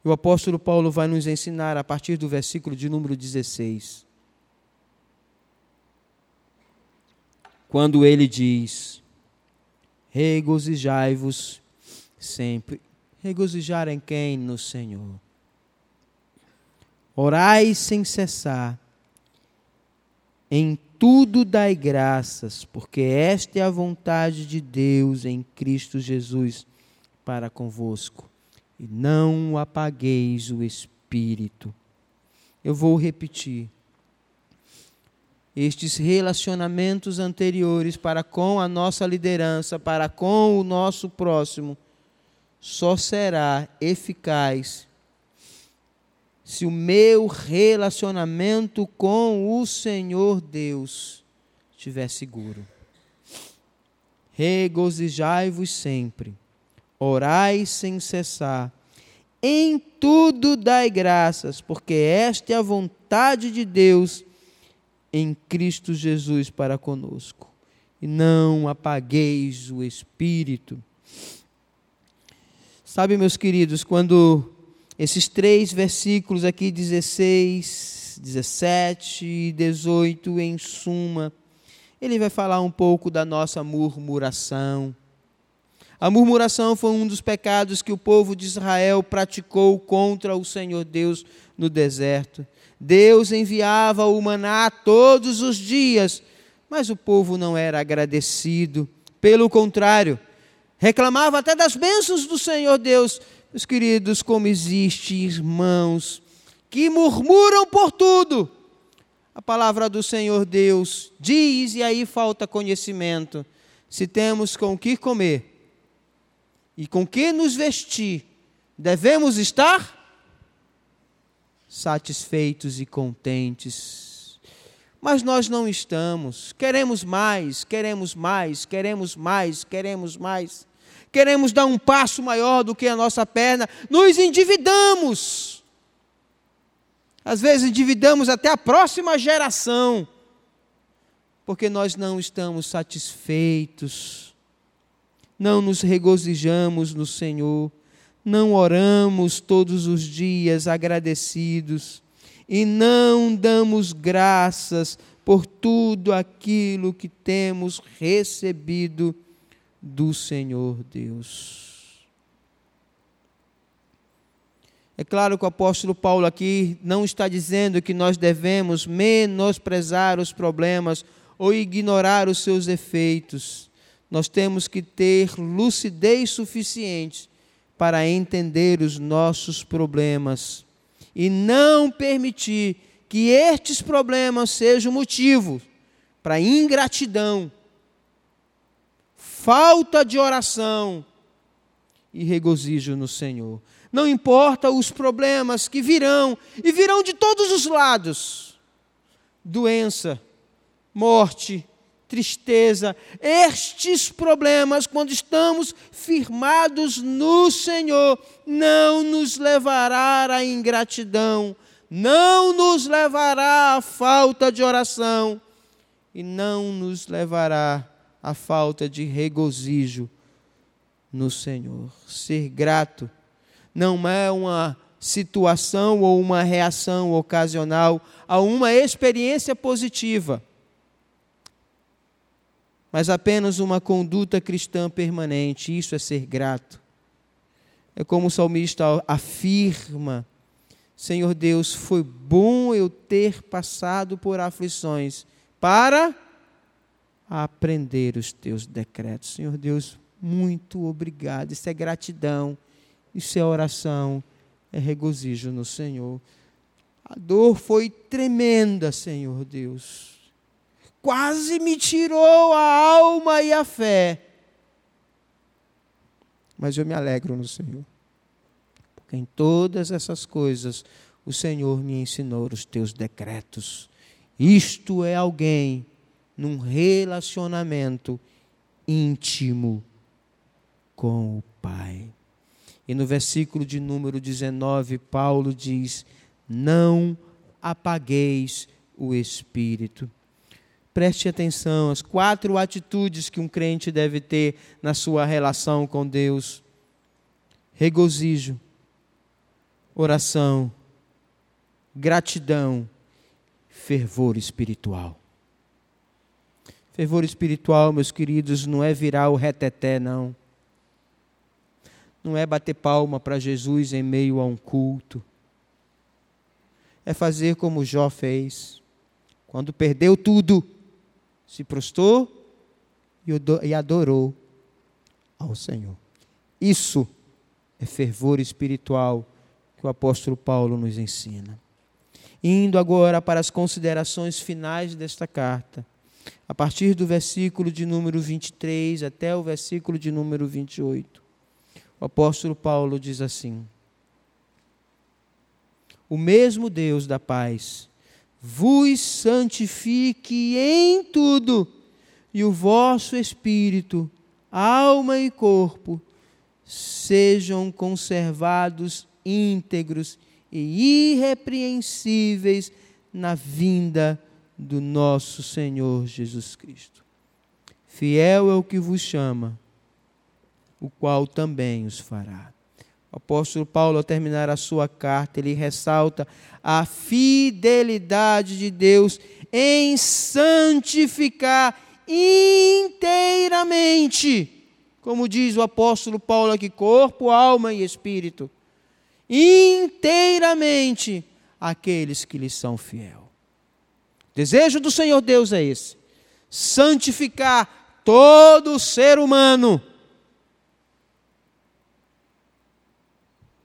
o apóstolo Paulo vai nos ensinar a partir do versículo de número 16. quando ele diz: Regozijai-vos sempre. Regozijar em quem? No Senhor. Orai sem cessar. Em tudo dai graças, porque esta é a vontade de Deus em Cristo Jesus para convosco. E não apagueis o espírito. Eu vou repetir estes relacionamentos anteriores para com a nossa liderança, para com o nosso próximo, só será eficaz se o meu relacionamento com o Senhor Deus estiver seguro. Regozijai-vos sempre, orai sem cessar, em tudo dai graças, porque esta é a vontade de Deus em Cristo Jesus para conosco. E não apagueis o Espírito. Sabe, meus queridos, quando esses três versículos aqui, 16, 17 e 18, em suma, ele vai falar um pouco da nossa murmuração. A murmuração foi um dos pecados que o povo de Israel praticou contra o Senhor Deus no deserto. Deus enviava o maná todos os dias, mas o povo não era agradecido. Pelo contrário, reclamava até das bênçãos do Senhor Deus. Meus queridos, como existe irmãos que murmuram por tudo. A palavra do Senhor Deus diz, e aí falta conhecimento. Se temos com que comer e com que nos vestir, devemos estar satisfeitos e contentes. Mas nós não estamos. Queremos mais, queremos mais, queremos mais, queremos mais. Queremos dar um passo maior do que a nossa perna, nos endividamos. Às vezes endividamos até a próxima geração, porque nós não estamos satisfeitos, não nos regozijamos no Senhor, não oramos todos os dias agradecidos. E não damos graças por tudo aquilo que temos recebido do Senhor Deus. É claro que o apóstolo Paulo aqui não está dizendo que nós devemos menosprezar os problemas ou ignorar os seus efeitos. Nós temos que ter lucidez suficiente para entender os nossos problemas e não permitir que estes problemas sejam motivo para ingratidão, falta de oração e regozijo no Senhor. Não importa os problemas que virão, e virão de todos os lados doença, morte, tristeza, estes problemas, quando estamos firmados no Senhor, não nos levará à ingratidão, não nos levará à falta de oração e não nos levará à falta de regozijo no Senhor. Ser grato não é uma situação ou uma reação ocasional a uma experiência positiva, mas apenas uma conduta cristã permanente. Isso é ser grato. É como o salmista afirma Senhor Deus, foi bom eu ter passado por aflições para aprender os teus decretos. Senhor Deus, muito obrigado. Isso é gratidão, isso é oração, é regozijo no Senhor. A dor foi tremenda, Senhor Deus. Quase me tirou a alma e a fé. Mas eu me alegro no Senhor. Em todas essas coisas, o Senhor me ensinou os teus decretos. Isto é alguém num relacionamento íntimo com o Pai. E no versículo de número 19, Paulo diz: Não apagueis o espírito. Preste atenção às quatro atitudes que um crente deve ter na sua relação com Deus: regozijo, oração, gratidão, fervor espiritual. Fervor espiritual, meus queridos, não é virar o reteté, não. Não é bater palma para Jesus em meio a um culto. É fazer como Jó fez. Quando perdeu tudo, se prostrou e adorou ao Senhor. Isso é fervor espiritual que o apóstolo Paulo nos ensina. Indo agora para as considerações finais desta carta, a partir do versículo de número 23 até o versículo de número 28, o apóstolo Paulo diz assim: O mesmo Deus da paz vos santifique em tudo, e o vosso espírito, alma e corpo sejam conservados íntegros e irrepreensíveis na vinda do nosso Senhor Jesus Cristo. Fiel é o que vos chama, o qual também os fará. O apóstolo Paulo, ao terminar a sua carta, ele ressalta a fidelidade de Deus em santificar inteiramente, como diz o apóstolo Paulo aqui, corpo, alma e espírito inteiramente aqueles que lhe são fiel. Desejo do Senhor Deus é esse: santificar todo ser humano.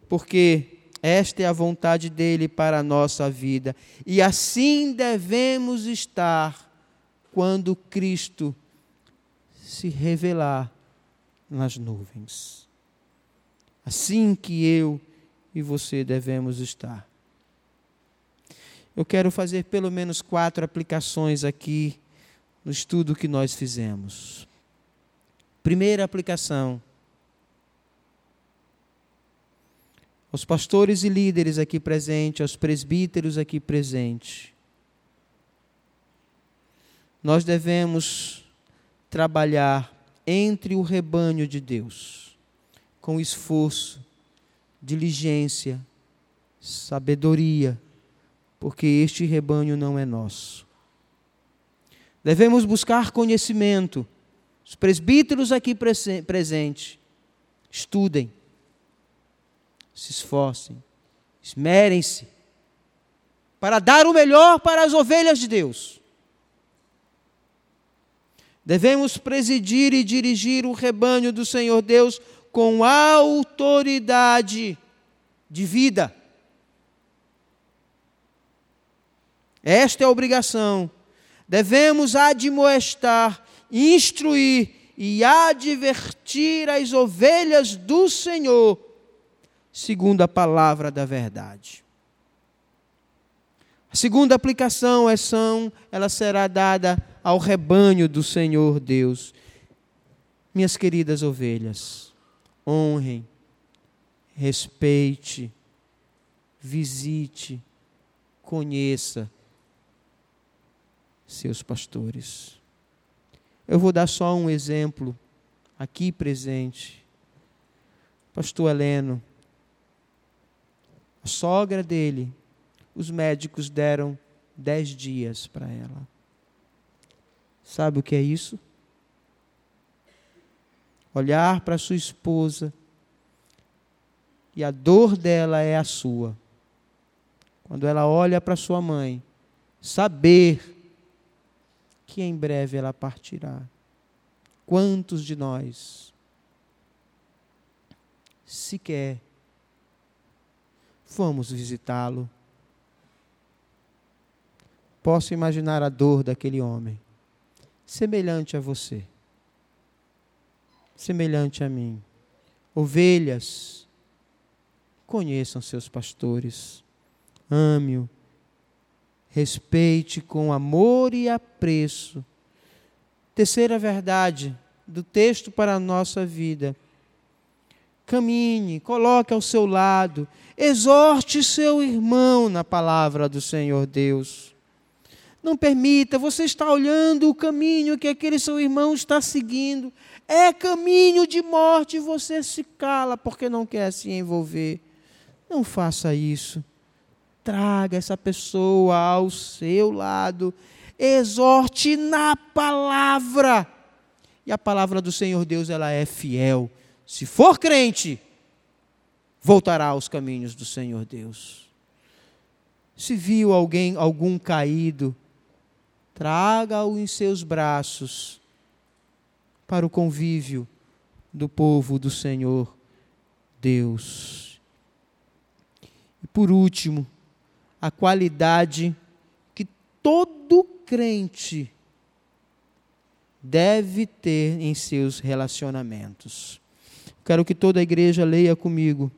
Porque esta é a vontade dele para a nossa vida. E assim devemos estar quando Cristo se revelar nas nuvens. Assim que eu e você devemos estar. Eu quero fazer pelo menos quatro aplicações aqui no estudo que nós fizemos. Primeira aplicação. Aos pastores e líderes aqui presentes, aos presbíteros aqui presentes. Nós devemos trabalhar entre o rebanho de Deus, com esforço, diligência, sabedoria, porque este rebanho não é nosso. Devemos buscar conhecimento. Os presbíteros aqui presentes, estudem, se esforcem, esmerem-se para dar o melhor para as ovelhas de Deus. Devemos presidir e dirigir o rebanho do Senhor Deus com autoridade de vida. Esta é a obrigação. Devemos admoestar, instruir e advertir as ovelhas do Senhor segundo a palavra da verdade. A segunda aplicação é são, ela será dada ao rebanho do Senhor Deus. Minhas queridas ovelhas, honrem, respeite, visite, conheça seus pastores. Eu vou dar só um exemplo aqui presente. Pastor Heleno, a sogra dele, os médicos deram dez dias para ela. Sabe o que é isso? Olhar para sua esposa e a dor dela é a sua. Quando ela olha para sua mãe, saber que em breve ela partirá. Quantos de nós sequer Vamos visitá-lo. Posso imaginar a dor daquele homem, semelhante a você, semelhante a mim. Ovelhas, conheçam seus pastores, ame-o, respeite com amor e apreço. Terceira verdade do texto para a nossa vida caminhe, coloque ao seu lado, exorte seu irmão na palavra do Senhor Deus. Não permita, você está olhando o caminho que aquele seu irmão está seguindo, é caminho de morte, você se cala porque não quer se envolver. Não faça isso. Traga essa pessoa ao seu lado, exorte na palavra. E a palavra do Senhor Deus, ela é fiel se for crente, voltará aos caminhos do Senhor Deus. Se viu alguém, algum caído, traga-o em seus braços para o convívio do povo do Senhor Deus. E por último, a qualidade que todo crente deve ter em seus relacionamentos. Quero que toda a igreja leia comigo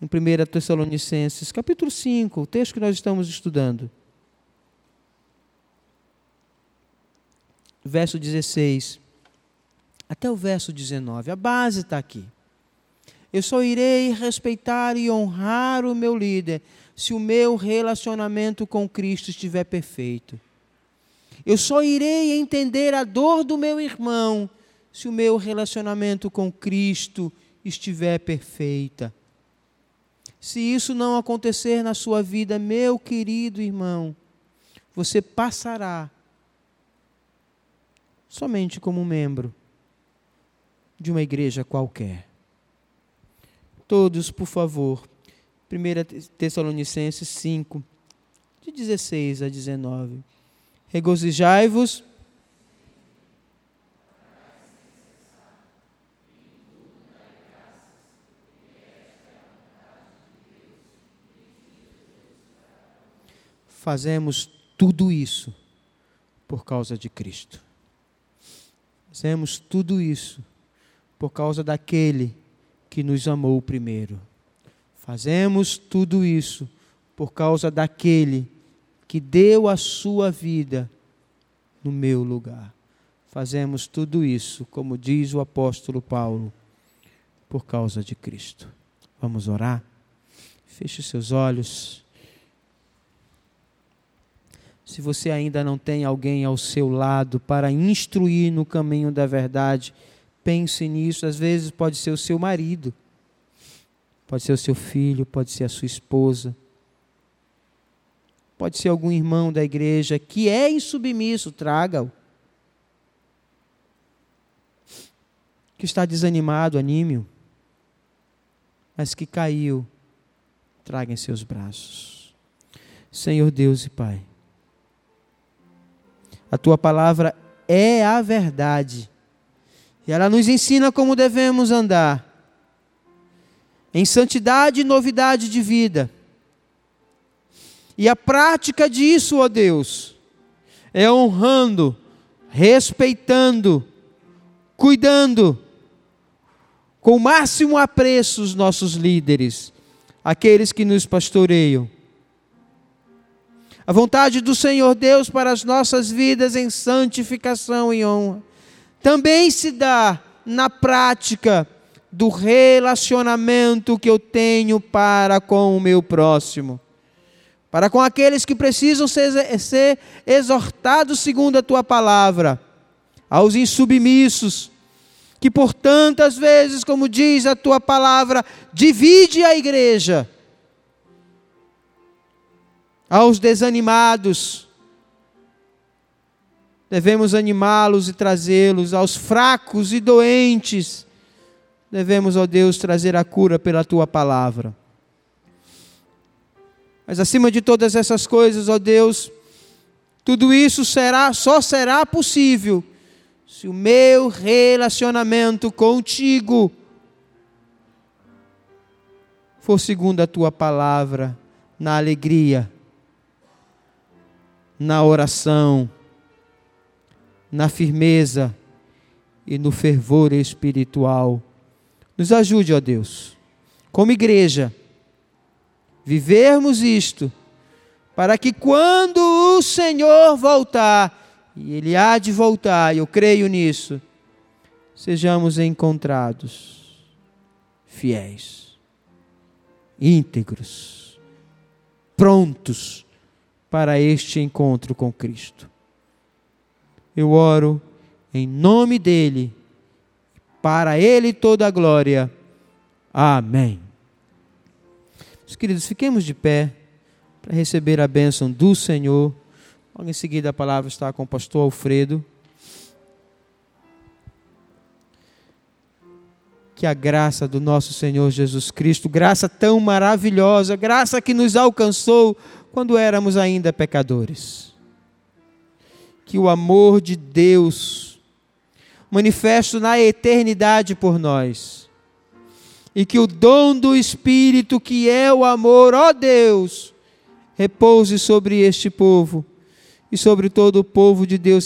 em 1 Tessalonicenses, capítulo 5, o texto que nós estamos estudando. Verso 16 até o verso 19. A base está aqui. Eu só irei respeitar e honrar o meu líder se o meu relacionamento com Cristo estiver perfeito. Eu só irei entender a dor do meu irmão se o meu relacionamento com Cristo estiver perfeita. Se isso não acontecer na sua vida, meu querido irmão, você passará somente como membro de uma igreja qualquer. Todos, por favor, 1 Tessalonicenses 5, de 16 a 19. Regozijai-vos fazemos tudo isso por causa de Cristo. Fazemos tudo isso por causa daquele que nos amou primeiro. Fazemos tudo isso por causa daquele que deu a sua vida no meu lugar. Fazemos tudo isso, como diz o apóstolo Paulo, por causa de Cristo. Vamos orar? Feche seus olhos. Se você ainda não tem alguém ao seu lado para instruir no caminho da verdade, pense nisso. Às vezes pode ser o seu marido, pode ser o seu filho, pode ser a sua esposa, pode ser algum irmão da igreja que é insubmisso, traga-o. Que está desanimado, anime-o, mas que caiu, traga em seus braços. Senhor Deus e Pai a tua palavra é a verdade. E ela nos ensina como devemos andar. Em santidade e novidade de vida. E a prática disso, ó Deus, é honrando, respeitando, cuidando, com o máximo apreço os nossos líderes, aqueles que nos pastoreiam a vontade do Senhor Deus para as nossas vidas em santificação e honra também se dá na prática do relacionamento que eu tenho para com o meu próximo. Para com aqueles que precisam ser, ser exortados segundo a tua palavra, aos insubmissos, que por tantas vezes, como diz a tua palavra, divide a igreja aos desanimados. Devemos animá-los e trazê-los aos fracos e doentes. Devemos, ó Deus, trazer a cura pela tua palavra. Mas acima de todas essas coisas, ó Deus, tudo isso será só será possível se o meu relacionamento contigo for segundo a tua palavra, na alegria, na oração, na firmeza e no fervor espiritual. Nos ajude, ó Deus, como igreja, vivermos isto, para que quando o Senhor voltar, e Ele há de voltar, eu creio nisso, sejamos encontrados fiéis, íntegros, prontos para este encontro com Cristo. Eu oro em nome dele, para ele toda a glória. Amém. Meus queridos, fiquemos de pé para receber a bênção do Senhor. Logo em seguida a palavra está com o pastor Alfredo. Que a graça do nosso Senhor Jesus Cristo, graça tão maravilhosa, graça que nos alcançou quando éramos ainda pecadores. Que o amor de Deus, manifesto na eternidade por nós, e que o dom do Espírito, que é o amor, ó Deus, repouse sobre este povo e sobre todo o povo de Deus